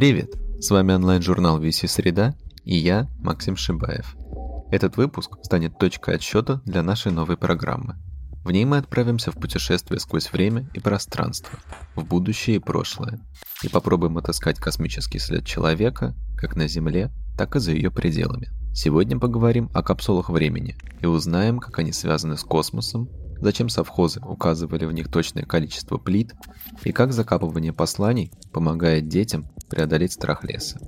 Привет! С вами онлайн-журнал VC Среда и я, Максим Шибаев. Этот выпуск станет точкой отсчета для нашей новой программы. В ней мы отправимся в путешествие сквозь время и пространство, в будущее и прошлое, и попробуем отыскать космический след человека как на Земле, так и за ее пределами. Сегодня поговорим о капсулах времени и узнаем, как они связаны с космосом, зачем совхозы указывали в них точное количество плит и как закапывание посланий помогает детям преодолеть страх леса.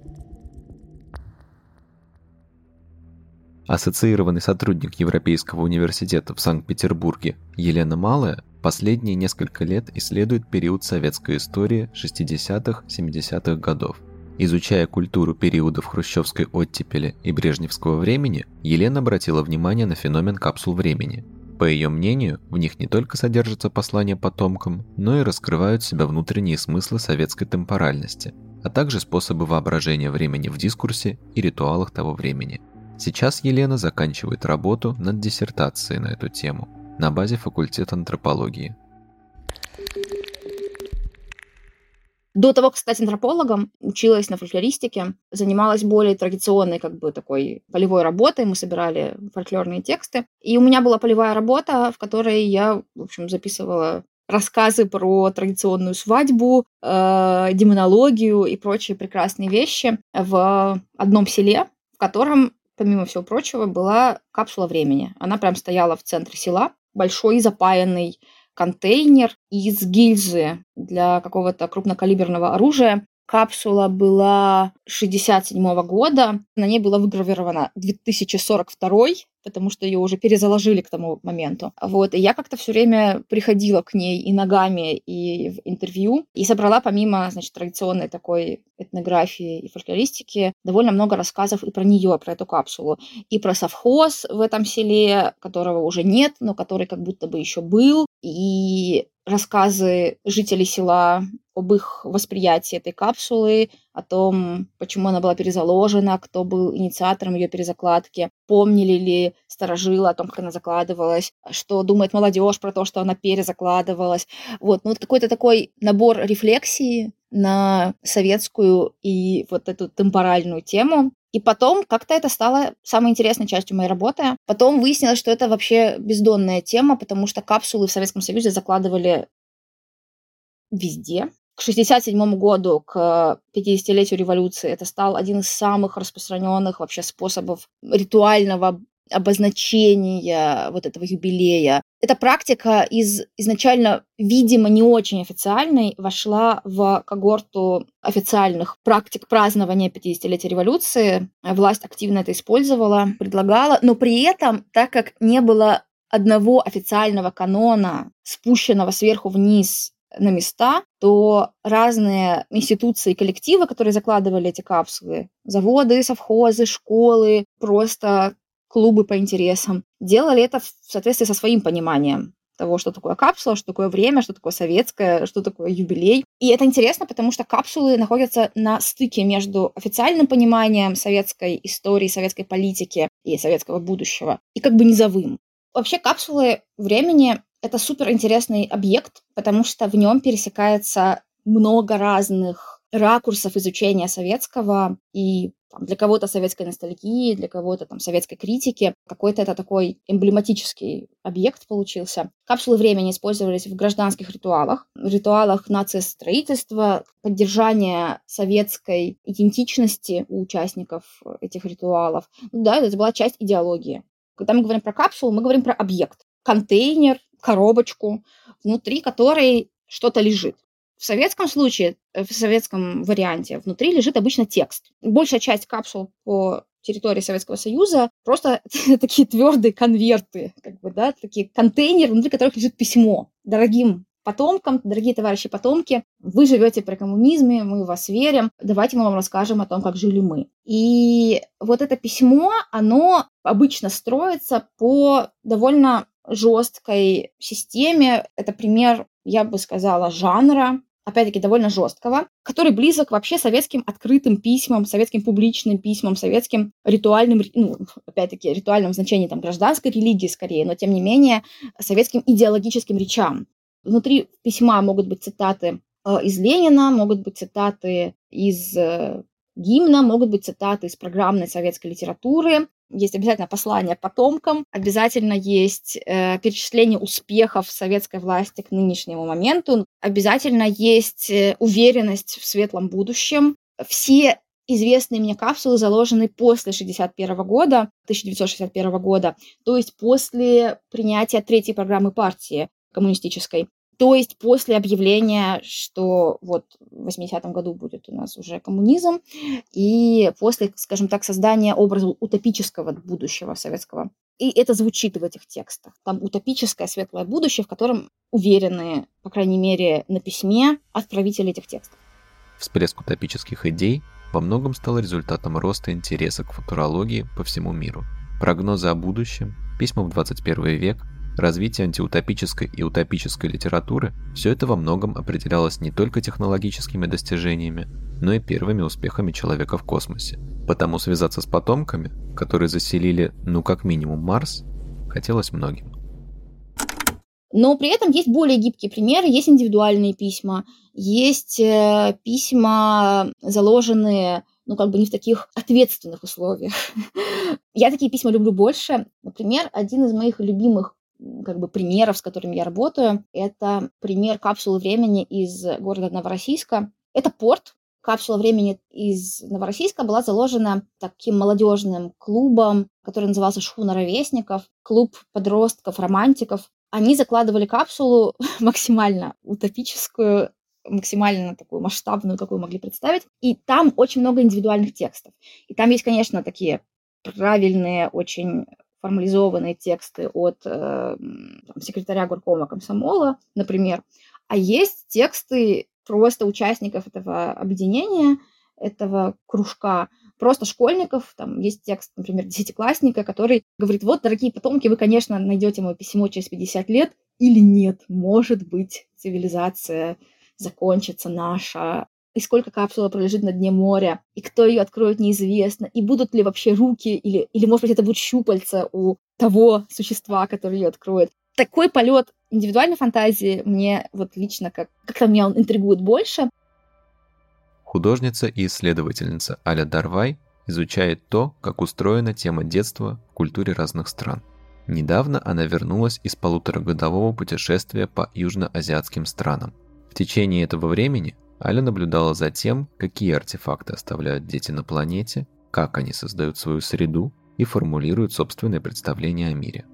Ассоциированный сотрудник Европейского университета в Санкт-Петербурге Елена Малая последние несколько лет исследует период советской истории 60-70-х годов. Изучая культуру периодов хрущевской оттепели и брежневского времени, Елена обратила внимание на феномен капсул времени. По ее мнению, в них не только содержатся послания потомкам, но и раскрывают себя внутренние смыслы советской темпоральности, а также способы воображения времени в дискурсе и ритуалах того времени. Сейчас Елена заканчивает работу над диссертацией на эту тему на базе факультета антропологии. До того, как стать антропологом, училась на фольклористике, занималась более традиционной как бы такой полевой работой. Мы собирали фольклорные тексты. И у меня была полевая работа, в которой я, в общем, записывала рассказы про традиционную свадьбу, э, демонологию и прочие прекрасные вещи в одном селе, в котором, помимо всего прочего, была капсула времени. Она прям стояла в центре села, большой запаянный контейнер из гильзы для какого-то крупнокалиберного оружия. Капсула была 67 года, на ней было выгравировано 2042 потому что ее уже перезаложили к тому моменту. Вот, и я как-то все время приходила к ней и ногами, и в интервью, и собрала помимо, значит, традиционной такой этнографии и фольклористики довольно много рассказов и про нее, про эту капсулу, и про совхоз в этом селе, которого уже нет, но который как будто бы еще был, и рассказы жителей села об их восприятии этой капсулы, о том, почему она была перезаложена, кто был инициатором ее перезакладки, помнили ли старожилы о том, как она закладывалась, что думает молодежь про то, что она перезакладывалась. Вот, ну вот какой-то такой набор рефлексии на советскую и вот эту темпоральную тему. И потом как-то это стало самой интересной частью моей работы. Потом выяснилось, что это вообще бездонная тема, потому что капсулы в Советском Союзе закладывали везде. К 1967 году, к 50-летию революции, это стал один из самых распространенных вообще способов ритуального обозначения вот этого юбилея. Эта практика из изначально, видимо, не очень официальной вошла в когорту официальных практик празднования 50-летия революции. Власть активно это использовала, предлагала, но при этом, так как не было одного официального канона, спущенного сверху вниз на места, то разные институции и коллективы, которые закладывали эти капсулы, заводы, совхозы, школы, просто клубы по интересам, делали это в соответствии со своим пониманием того, что такое капсула, что такое время, что такое советское, что такое юбилей. И это интересно, потому что капсулы находятся на стыке между официальным пониманием советской истории, советской политики и советского будущего, и как бы низовым. Вообще капсулы времени это супер интересный объект, потому что в нем пересекается много разных ракурсов изучения советского и там, для кого-то советской ностальгии, для кого-то там советской критики. Какой-то это такой эмблематический объект получился. Капсулы времени использовались в гражданских ритуалах, ритуалах нациостроительства, поддержания советской идентичности у участников этих ритуалов. Ну, да, это была часть идеологии. Когда мы говорим про капсулу, мы говорим про объект. Контейнер, коробочку, внутри которой что-то лежит. В советском случае, э, в советском варианте, внутри лежит обычно текст. Большая часть капсул по территории Советского Союза просто такие твердые конверты, как бы, да, такие контейнеры, внутри которых лежит письмо дорогим потомкам, дорогие товарищи потомки, вы живете при коммунизме, мы вас верим, давайте мы вам расскажем о том, как жили мы. И вот это письмо, оно обычно строится по довольно жесткой системе. Это пример, я бы сказала, жанра, опять-таки, довольно жесткого, который близок вообще советским открытым письмам, советским публичным письмам, советским ритуальным, ну, опять-таки, ритуальном значении там, гражданской религии скорее, но, тем не менее, советским идеологическим речам. Внутри письма могут быть цитаты э, из Ленина, могут быть цитаты из э, гимна, могут быть цитаты из программной советской литературы, есть обязательно послание потомкам, обязательно есть э, перечисление успехов советской власти к нынешнему моменту, обязательно есть э, уверенность в светлом будущем. Все известные мне капсулы заложены после 61 года, 1961 года, то есть после принятия третьей программы партии коммунистической. То есть после объявления, что вот в 80-м году будет у нас уже коммунизм, и после, скажем так, создания образа утопического будущего советского. И это звучит в этих текстах. Там утопическое светлое будущее, в котором уверены, по крайней мере, на письме отправители этих текстов. Всплеск утопических идей во многом стал результатом роста интереса к футурологии по всему миру. Прогнозы о будущем, письма в 21 век, развитие антиутопической и утопической литературы – все это во многом определялось не только технологическими достижениями, но и первыми успехами человека в космосе. Потому связаться с потомками, которые заселили, ну как минимум, Марс, хотелось многим. Но при этом есть более гибкие примеры, есть индивидуальные письма, есть э, письма, заложенные ну, как бы не в таких ответственных условиях. Я такие письма люблю больше. Например, один из моих любимых как бы примеров, с которыми я работаю, это пример капсулы времени из города Новороссийска. Это порт. Капсула времени из Новороссийска была заложена таким молодежным клубом, который назывался «Шхуна ровесников», клуб подростков, романтиков. Они закладывали капсулу максимально утопическую, максимально такую масштабную, какую могли представить. И там очень много индивидуальных текстов. И там есть, конечно, такие правильные, очень формализованные тексты от э, там, секретаря горкома комсомола, например, а есть тексты просто участников этого объединения, этого кружка, просто школьников. Там есть текст, например, десятиклассника, который говорит, вот, дорогие потомки, вы, конечно, найдете мое письмо через 50 лет или нет. Может быть, цивилизация закончится наша, и сколько капсула пролежит на дне моря, и кто ее откроет, неизвестно, и будут ли вообще руки, или, или может быть, это будут щупальца у того существа, который ее откроет. Такой полет индивидуальной фантазии мне вот лично как как-то меня он интригует больше. Художница и исследовательница Аля Дарвай изучает то, как устроена тема детства в культуре разных стран. Недавно она вернулась из полуторагодового путешествия по южноазиатским странам. В течение этого времени Аля наблюдала за тем, какие артефакты оставляют дети на планете, как они создают свою среду и формулируют собственные представления о мире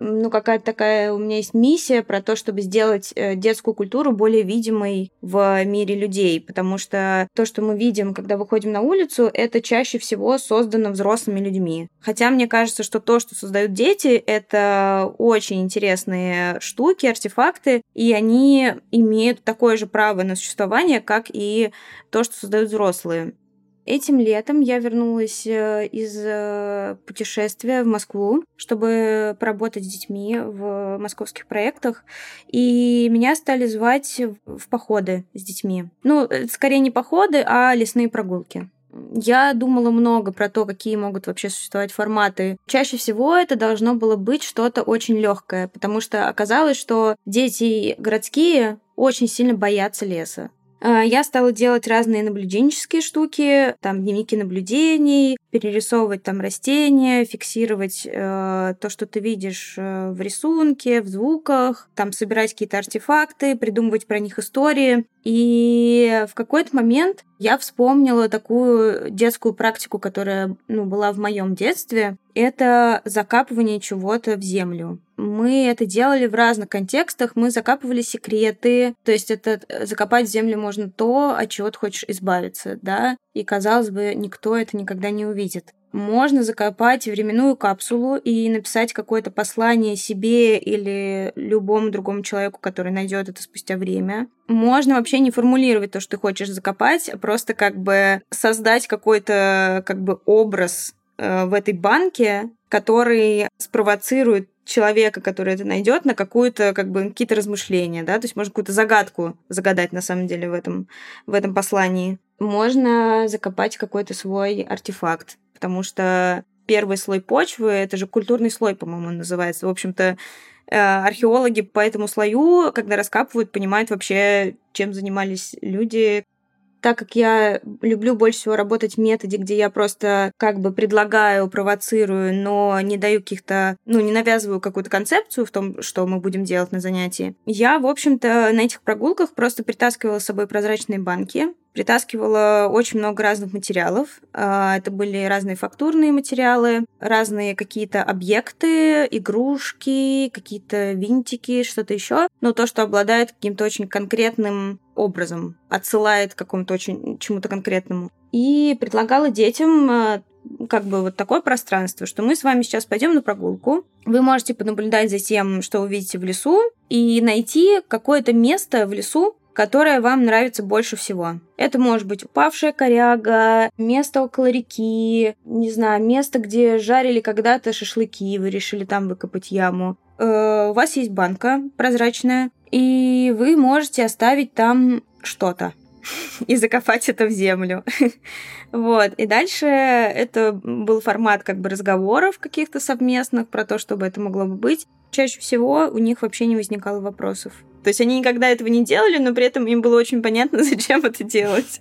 ну, какая-то такая у меня есть миссия про то, чтобы сделать э, детскую культуру более видимой в мире людей, потому что то, что мы видим, когда выходим на улицу, это чаще всего создано взрослыми людьми. Хотя мне кажется, что то, что создают дети, это очень интересные штуки, артефакты, и они имеют такое же право на существование, как и то, что создают взрослые. Этим летом я вернулась э, из э, путешествия в Москву, чтобы поработать с детьми в московских проектах, и меня стали звать в походы с детьми. Ну, э, скорее не походы, а лесные прогулки. Я думала много про то, какие могут вообще существовать форматы. Чаще всего это должно было быть что-то очень легкое, потому что оказалось, что дети городские очень сильно боятся леса. А, я стала делать разные наблюденческие штуки, там дневники наблюдений, перерисовывать там растения, фиксировать э, то, что ты видишь э, в рисунке, в звуках, там собирать какие-то артефакты, придумывать про них истории. И в какой-то момент я вспомнила такую детскую практику, которая ну, была в моем детстве. Это закапывание чего-то в землю. Мы это делали в разных контекстах. Мы закапывали секреты. То есть это э, закопать в землю можно то, от чего ты хочешь избавиться, да? И, казалось бы, никто это никогда не увидит. Можно закопать временную капсулу и написать какое-то послание себе или любому другому человеку, который найдет это спустя время. Можно вообще не формулировать то, что ты хочешь закопать, а просто как бы создать какой-то как бы образ э, в этой банке, который спровоцирует человека, который это найдет, на какую-то, как бы, какие-то размышления, да, то есть можно какую-то загадку загадать, на самом деле, в этом, в этом послании. Можно закопать какой-то свой артефакт, потому что первый слой почвы, это же культурный слой, по-моему, называется. В общем-то, э, археологи по этому слою, когда раскапывают, понимают вообще, чем занимались люди, так как я люблю больше всего работать в методе, где я просто как бы предлагаю, провоцирую, но не даю каких-то, ну, не навязываю какую-то концепцию в том, что мы будем делать на занятии, я, в общем-то, на этих прогулках просто притаскивала с собой прозрачные банки, притаскивала очень много разных материалов. А, это были разные фактурные материалы, разные какие-то объекты, игрушки, какие-то винтики, что-то еще. Но то, что обладает каким-то очень конкретным образом, отсылает к какому-то очень чему-то конкретному. И предлагала детям а, как бы вот такое пространство, что мы с вами сейчас пойдем на прогулку. Вы можете понаблюдать за тем, что увидите в лесу, и найти какое-то место в лесу, которое вам нравится больше всего. Это может быть упавшая коряга, место около реки, не знаю, место, где жарили когда-то шашлыки, вы решили там выкопать яму. Э, у вас есть банка прозрачная, и вы можете оставить там что-то и закопать это в землю. вот. И дальше это был формат как бы разговоров каких-то совместных про то, чтобы это могло бы быть. Чаще всего у них вообще не возникало вопросов. То есть они никогда этого не делали, но при этом им было очень понятно, зачем это делать.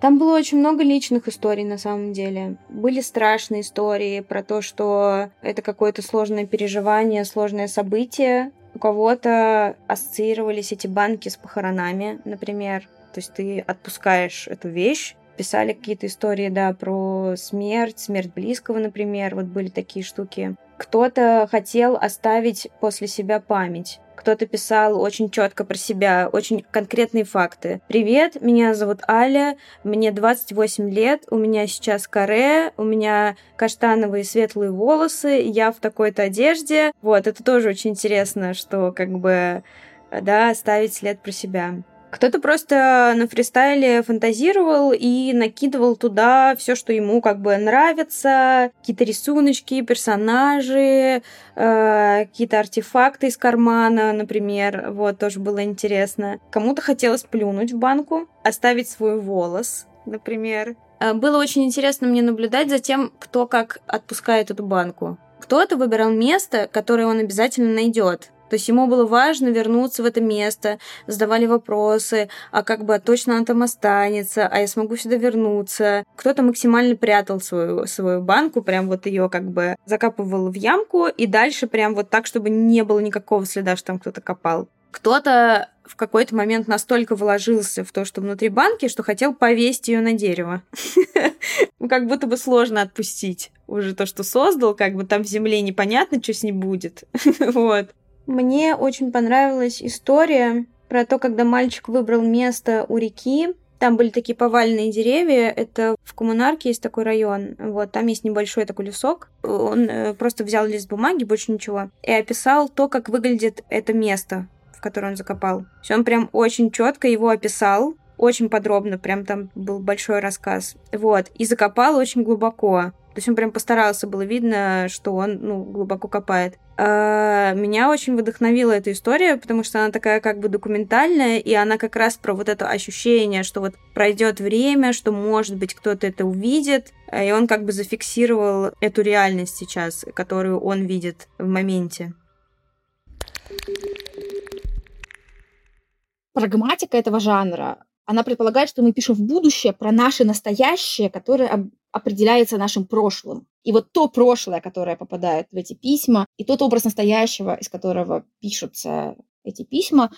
Там было очень много личных историй на самом деле. Были страшные истории про то, что это какое-то сложное переживание, сложное событие. У кого-то ассоциировались эти банки с похоронами, например. То есть ты отпускаешь эту вещь, писали какие-то истории, да, про смерть, смерть близкого, например, вот были такие штуки. Кто-то хотел оставить после себя память. Кто-то писал очень четко про себя, очень конкретные факты. Привет, меня зовут Аля, мне 28 лет, у меня сейчас каре, у меня каштановые светлые волосы, я в такой-то одежде. Вот, это тоже очень интересно, что как бы, да, оставить след про себя. Кто-то просто на фристайле фантазировал и накидывал туда все, что ему как бы нравится, какие-то рисуночки, персонажи, э, какие-то артефакты из кармана, например, вот тоже было интересно. Кому-то хотелось плюнуть в банку, оставить свой волос, например. Э, было очень интересно мне наблюдать за тем, кто как отпускает эту банку. Кто-то выбирал место, которое он обязательно найдет. То есть ему было важно вернуться в это место, задавали вопросы, а как бы а точно она там останется, а я смогу сюда вернуться. Кто-то максимально прятал свою, свою банку, прям вот ее как бы закапывал в ямку, и дальше прям вот так, чтобы не было никакого следа, что там кто-то копал. Кто-то в какой-то момент настолько вложился в то, что внутри банки, что хотел повесить ее на дерево. Ну, как будто бы сложно отпустить уже то, что создал, как бы там в земле непонятно, что с ней будет. Вот. Мне очень понравилась история про то, когда мальчик выбрал место у реки. Там были такие поваленные деревья. Это в Коммунарке есть такой район. Вот, там есть небольшой такой лесок. Он э, просто взял лист бумаги, больше ничего, и описал то, как выглядит это место, в которое он закопал. Все, он прям очень четко его описал, очень подробно, прям там был большой рассказ. Вот, и закопал очень глубоко. То есть он прям постарался, было видно, что он ну, глубоко копает. А, меня очень вдохновила эта история, потому что она такая как бы документальная, и она как раз про вот это ощущение, что вот пройдет время, что, может быть, кто-то это увидит, и он как бы зафиксировал эту реальность сейчас, которую он видит в моменте. Прагматика этого жанра она предполагает, что мы пишем в будущее про наше настоящее, которое определяется нашим прошлым. И вот то прошлое, которое попадает в эти письма, и тот образ настоящего, из которого пишутся эти письма,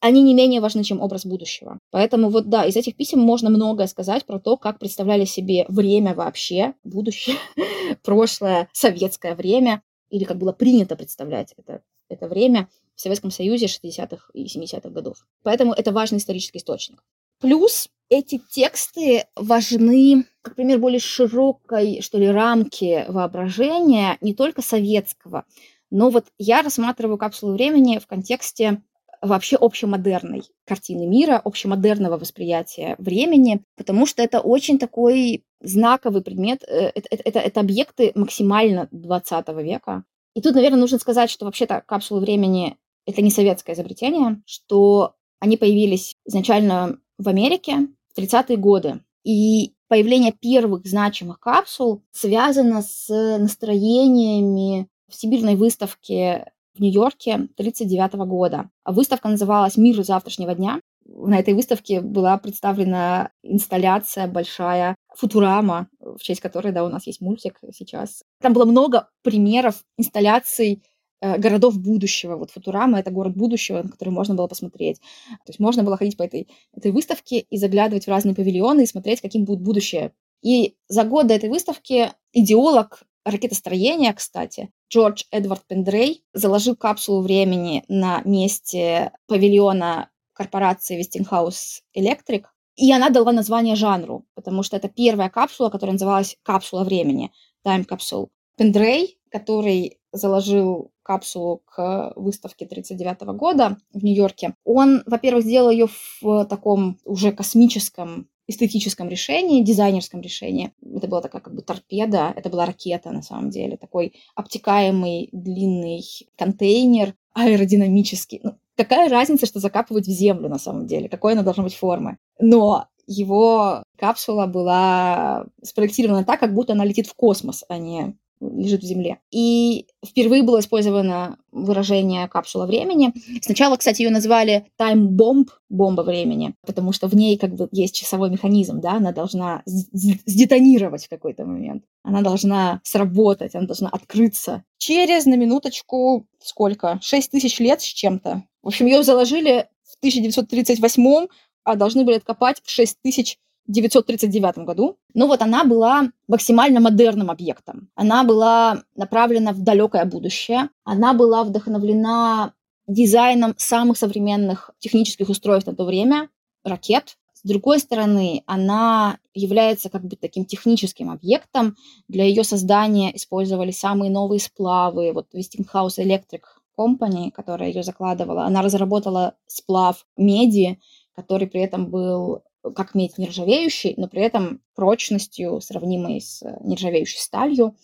они не менее важны, чем образ будущего. Поэтому вот да, из этих писем можно многое сказать про то, как представляли себе время вообще, будущее, прошлое, советское время, или как было принято представлять это, это время в Советском Союзе 60-х и 70-х годов. Поэтому это важный исторический источник. Плюс эти тексты важны, как пример более широкой, что ли, рамки воображения, не только советского, но вот я рассматриваю капсулу времени в контексте вообще общемодерной картины мира, общемодерного восприятия времени, потому что это очень такой знаковый предмет, э, это, это, это, объекты максимально 20 века. И тут, наверное, нужно сказать, что вообще-то капсулы времени — это не советское изобретение, что они появились изначально в Америке в 30-е годы. И появление первых значимых капсул связано с настроениями в Сибирной выставке в Нью-Йорке 1939 года. Выставка называлась «Мир завтрашнего дня». На этой выставке была представлена инсталляция большая Футурама, в честь которой, да, у нас есть мультик сейчас. Там было много примеров инсталляций городов будущего. Вот Футурама — это город будущего, на который можно было посмотреть. То есть можно было ходить по этой, этой выставке и заглядывать в разные павильоны и смотреть, каким будет будущее. И за год до этой выставки идеолог ракетостроения, кстати, Джордж Эдвард Пендрей заложил капсулу времени на месте павильона корпорации Westinghouse Electric, и она дала название жанру, потому что это первая капсула, которая называлась «Капсула времени», Time Capsule. Пендрей, который заложил капсулу к выставке 1939 года в Нью-Йорке, он, во-первых, сделал ее в таком уже космическом эстетическом решении, дизайнерском решении. Это была такая как бы торпеда, это была ракета на самом деле, такой обтекаемый длинный контейнер, аэродинамический. Ну, какая разница, что закапывать в землю на самом деле, какой она должна быть формы. Но его капсула была спроектирована так, как будто она летит в космос, а не лежит в земле. И впервые было использовано выражение «капсула времени». Сначала, кстати, ее назвали «time bomb», бомба времени, потому что в ней как бы есть часовой механизм, да, она должна сдетонировать в какой-то момент, она должна сработать, она должна открыться. Через, на минуточку, сколько? 6 тысяч лет с чем-то. В общем, ее заложили в 1938 а должны были откопать в 6 тысяч 1939 году. Но вот она была максимально модерным объектом. Она была направлена в далекое будущее. Она была вдохновлена дизайном самых современных технических устройств на то время, ракет. С другой стороны, она является как бы таким техническим объектом. Для ее создания использовались самые новые сплавы. Вот Westinghouse Electric Company, которая ее закладывала, она разработала сплав меди, который при этом был как медь нержавеющий, но при этом прочностью, сравнимой с нержавеющей сталью.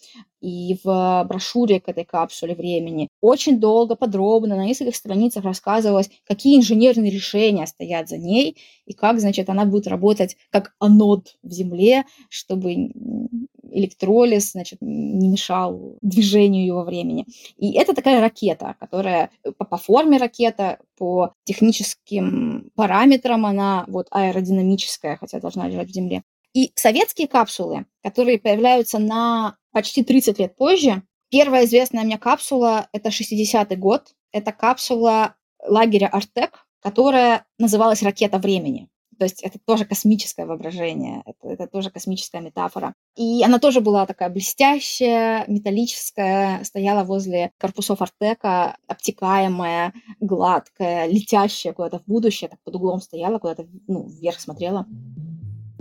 И в брошюре к этой капсуле времени очень долго, подробно, на нескольких страницах рассказывалось, какие инженерные решения стоят за ней, и как, значит, она будет работать как анод в Земле, чтобы электролиз, значит, не мешал движению его времени. И это такая ракета, которая по, по форме ракета, по техническим параметрам она вот аэродинамическая, хотя должна лежать в земле. И советские капсулы, которые появляются на почти 30 лет позже, первая известная мне капсула – это 60-й год. Это капсула лагеря Артек, которая называлась «Ракета времени». То есть это тоже космическое воображение, это, это тоже космическая метафора. И она тоже была такая блестящая, металлическая, стояла возле корпусов Артека, обтекаемая, гладкая, летящая куда-то в будущее, так под углом стояла, куда-то ну, вверх смотрела.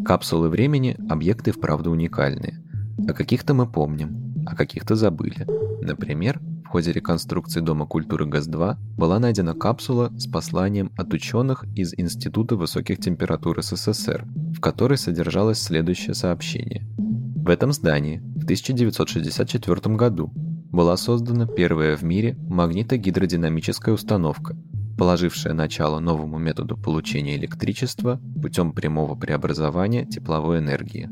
Капсулы времени – объекты вправду уникальные. О каких-то мы помним, а каких-то забыли. Например, ходе реконструкции Дома культуры ГАЗ-2 была найдена капсула с посланием от ученых из Института высоких температур СССР, в которой содержалось следующее сообщение. В этом здании в 1964 году была создана первая в мире магнитогидродинамическая установка, положившая начало новому методу получения электричества путем прямого преобразования тепловой энергии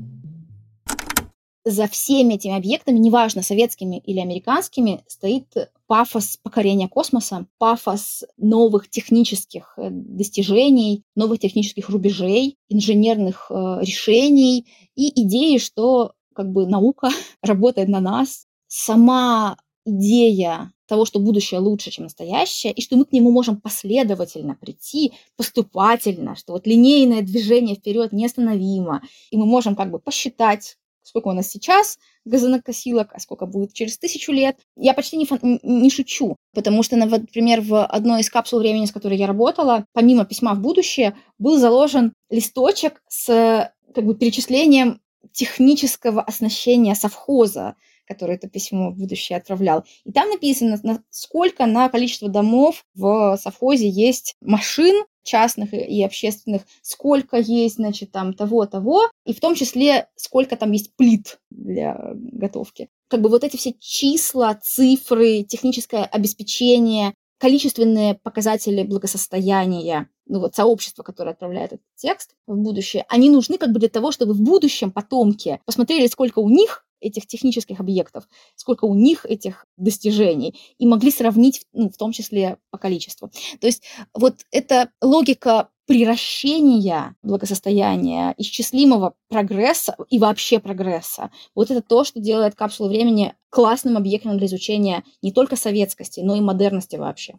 за всеми этими объектами, неважно, советскими или американскими, стоит пафос покорения космоса, пафос новых технических э, достижений, новых технических рубежей, инженерных э, решений и идеи, что как бы наука работает на нас. Сама идея того, что будущее лучше, чем настоящее, и что мы к нему можем последовательно прийти, поступательно, что вот линейное движение вперед неостановимо, и мы можем как бы посчитать, сколько у нас сейчас газонокосилок, а сколько будет через тысячу лет. Я почти не, фан- не шучу, потому что, например, в одной из капсул времени, с которой я работала, помимо письма в будущее, был заложен листочек с как бы перечислением технического оснащения совхоза, который это письмо в будущее отправлял. И там написано, сколько на количество домов в совхозе есть машин, частных и общественных, сколько есть, значит, там того-того, и в том числе, сколько там есть плит для готовки. Как бы вот эти все числа, цифры, техническое обеспечение, количественные показатели благосостояния ну вот сообщество, которое отправляет этот текст в будущее, они нужны как бы для того, чтобы в будущем потомки посмотрели, сколько у них этих технических объектов, сколько у них этих достижений, и могли сравнить, ну, в том числе по количеству. То есть вот эта логика приращения благосостояния, исчислимого прогресса и вообще прогресса, вот это то, что делает капсулу времени классным объектом для изучения не только советскости, но и модерности вообще.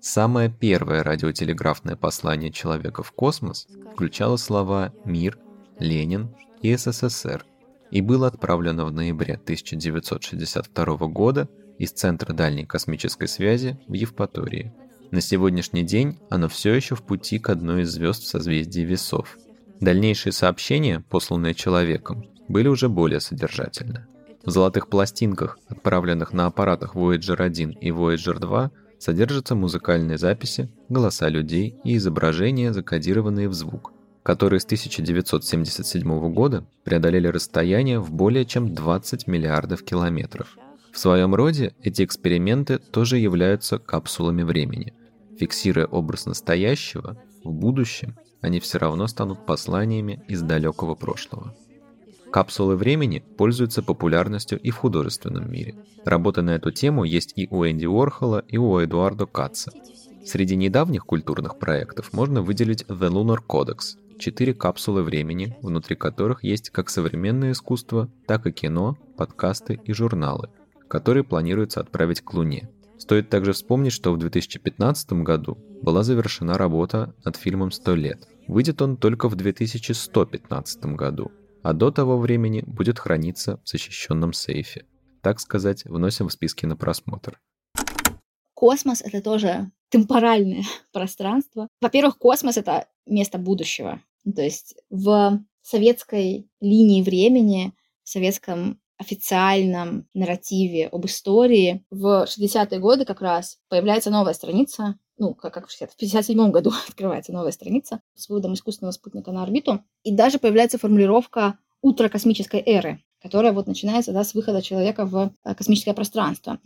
Самое первое радиотелеграфное послание человека в космос включало слова «Мир», «Ленин» и «СССР», и было отправлено в ноябре 1962 года из Центра дальней космической связи в Евпатории. На сегодняшний день оно все еще в пути к одной из звезд в созвездии Весов. Дальнейшие сообщения, посланные человеком, были уже более содержательны. В золотых пластинках, отправленных на аппаратах Voyager 1 и Voyager 2, содержатся музыкальные записи, голоса людей и изображения, закодированные в звук – которые с 1977 года преодолели расстояние в более чем 20 миллиардов километров. В своем роде эти эксперименты тоже являются капсулами времени. Фиксируя образ настоящего, в будущем они все равно станут посланиями из далекого прошлого. Капсулы времени пользуются популярностью и в художественном мире. Работы на эту тему есть и у Энди Уорхола, и у Эдуардо Катца. Среди недавних культурных проектов можно выделить The Lunar Codex, четыре капсулы времени, внутри которых есть как современное искусство, так и кино, подкасты и журналы, которые планируется отправить к Луне. Стоит также вспомнить, что в 2015 году была завершена работа над фильмом «100 лет». Выйдет он только в 2115 году, а до того времени будет храниться в защищенном сейфе. Так сказать, вносим в списки на просмотр. Космос — это тоже темпоральное пространство. Во-первых, космос — это место будущего. То есть в советской линии времени, в советском официальном нарративе об истории в 60-е годы как раз появляется новая страница, ну, как, как в 57-м году открывается новая страница с выводом искусственного спутника на орбиту, и даже появляется формулировка утрокосмической эры, которая вот начинается да, с выхода человека в э, космическое пространство.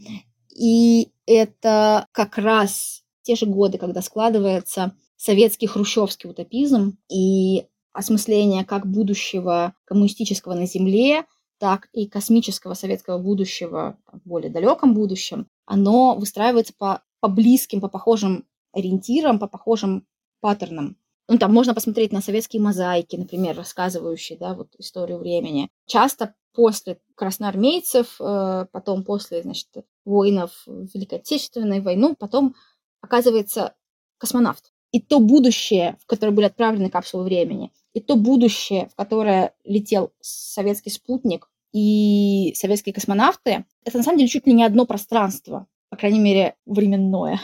И это как раз те же годы, когда складывается советский хрущевский утопизм и осмысление как будущего коммунистического на Земле, так и космического советского будущего в более далеком будущем, оно выстраивается по, по близким, по похожим ориентирам, по похожим паттернам. Ну, там можно посмотреть на советские мозаики, например, рассказывающие да, вот, историю времени. Часто после красноармейцев, э, потом после значит, воинов Великой Отечественной войну, потом оказывается космонавт и то будущее, в которое были отправлены капсулы времени, и то будущее, в которое летел советский спутник и советские космонавты, это на самом деле чуть ли не одно пространство, по крайней мере, временное.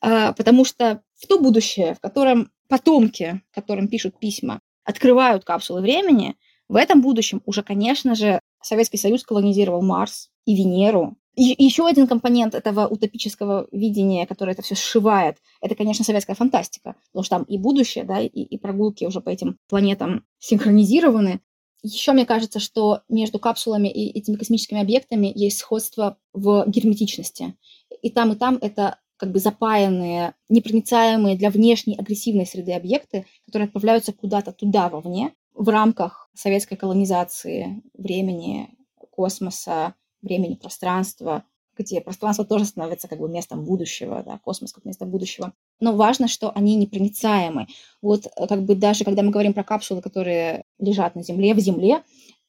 А, потому что в то будущее, в котором потомки, которым пишут письма, открывают капсулы времени, в этом будущем уже, конечно же, Советский Союз колонизировал Марс и Венеру, и еще один компонент этого утопического видения, которое это все сшивает, это, конечно, советская фантастика, потому что там и будущее, да, и, и прогулки уже по этим планетам синхронизированы. Еще мне кажется, что между капсулами и этими космическими объектами есть сходство в герметичности. И там, и там это как бы запаянные, непроницаемые для внешней агрессивной среды объекты, которые отправляются куда-то туда вовне в рамках советской колонизации времени, космоса, времени, пространства, где пространство тоже становится как бы местом будущего, да, космос как место будущего. Но важно, что они непроницаемы. Вот э, как бы даже когда мы говорим про капсулы, которые лежат на Земле, в Земле,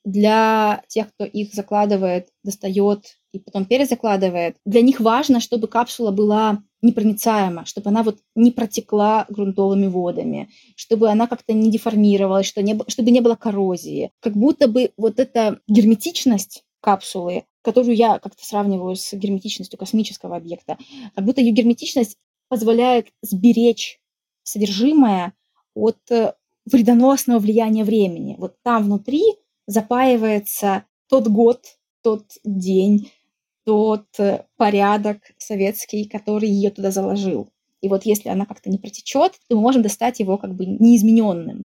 для тех, кто их закладывает, достает и потом перезакладывает, для них важно, чтобы капсула была непроницаема, чтобы она вот не протекла грунтовыми водами, чтобы она как-то не деформировалась, чтобы не было коррозии. Как будто бы вот эта герметичность капсулы, которую я как-то сравниваю с герметичностью космического объекта, как будто ее герметичность позволяет сберечь содержимое от э, вредоносного влияния времени. Вот там внутри запаивается тот год, тот день, тот э, порядок советский, который ее туда заложил. И вот если она как-то не протечет, то мы можем достать его как бы неизмененным.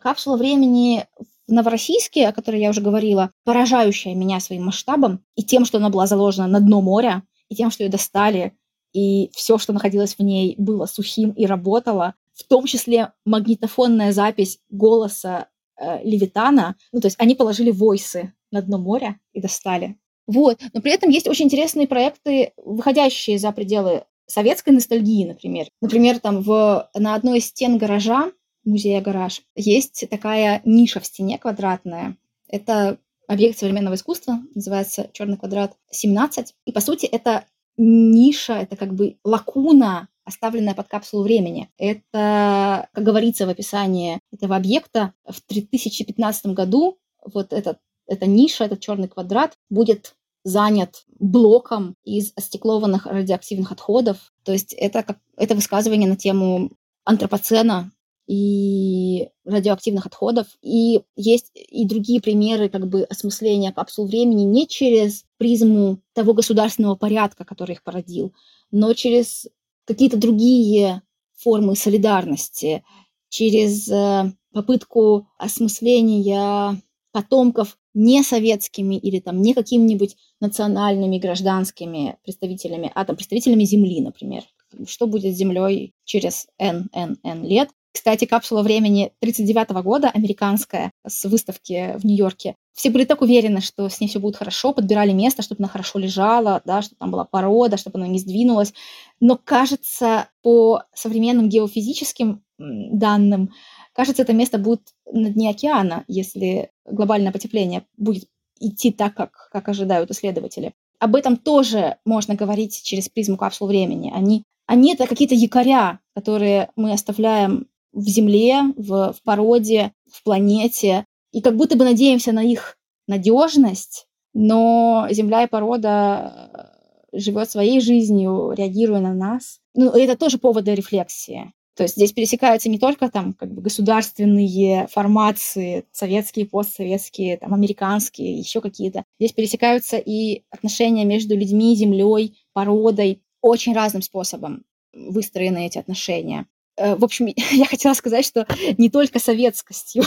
Капсула времени в Новороссийске, о которой я уже говорила, поражающая меня своим масштабом и тем, что она была заложена на дно моря, и тем, что ее достали, и все, что находилось в ней, было сухим и работало. в том числе магнитофонная запись голоса э, Левитана. Ну, то есть они положили войсы на дно моря и достали. Вот. Но при этом есть очень интересные проекты, выходящие за пределы советской ностальгии, например. Например, там в, на одной из стен гаража, музея гараж, есть такая ниша в стене квадратная. Это объект современного искусства, называется «Черный квадрат 17». И, по сути, это ниша, это как бы лакуна, оставленная под капсулу времени. Это, как говорится в описании этого объекта, в 2015 году вот этот, эта ниша, этот черный квадрат будет занят блоком из остеклованных радиоактивных отходов. То есть это, как, это высказывание на тему антропоцена и радиоактивных отходов. И есть и другие примеры как бы осмысления капсул времени не через призму того государственного порядка, который их породил, но через какие-то другие формы солидарности, через э, попытку осмысления потомков не советскими или там не какими-нибудь национальными гражданскими представителями, а там представителями Земли, например. Что будет с Землей через N, N, N лет? Кстати, капсула времени 1939 года, американская, с выставки в Нью-Йорке. Все были так уверены, что с ней все будет хорошо, подбирали место, чтобы она хорошо лежала, да, чтобы там была порода, чтобы она не сдвинулась. Но, кажется, по современным геофизическим данным, кажется, это место будет на дне океана, если глобальное потепление будет идти так, как, как ожидают исследователи. Об этом тоже можно говорить через призму капсул времени. Они, они это какие-то якоря, которые мы оставляем в Земле, в, в породе, в планете, и как будто бы надеемся на их надежность, но Земля и порода э, живет своей жизнью, реагируя на нас. Ну, это тоже повод для рефлексии. То есть здесь пересекаются не только там как бы государственные формации, советские, постсоветские, там, американские, еще какие-то. Здесь пересекаются и отношения между людьми, землей, породой. Очень разным способом выстроены эти отношения. Э, в общем, я хотела сказать, что не только советскостью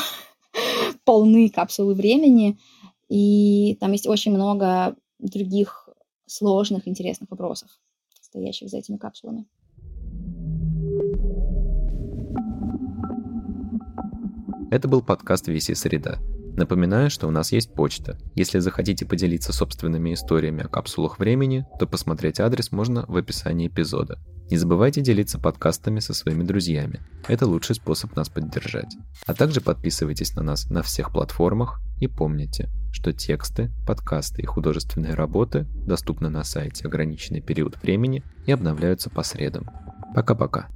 полны капсулы времени, и там есть очень много других сложных, интересных вопросов, стоящих за этими капсулами. Это был подкаст «Виси среда». Напоминаю, что у нас есть почта. Если захотите поделиться собственными историями о капсулах времени, то посмотреть адрес можно в описании эпизода. Не забывайте делиться подкастами со своими друзьями. Это лучший способ нас поддержать. А также подписывайтесь на нас на всех платформах и помните, что тексты, подкасты и художественные работы доступны на сайте ограниченный период времени и обновляются по средам. Пока-пока.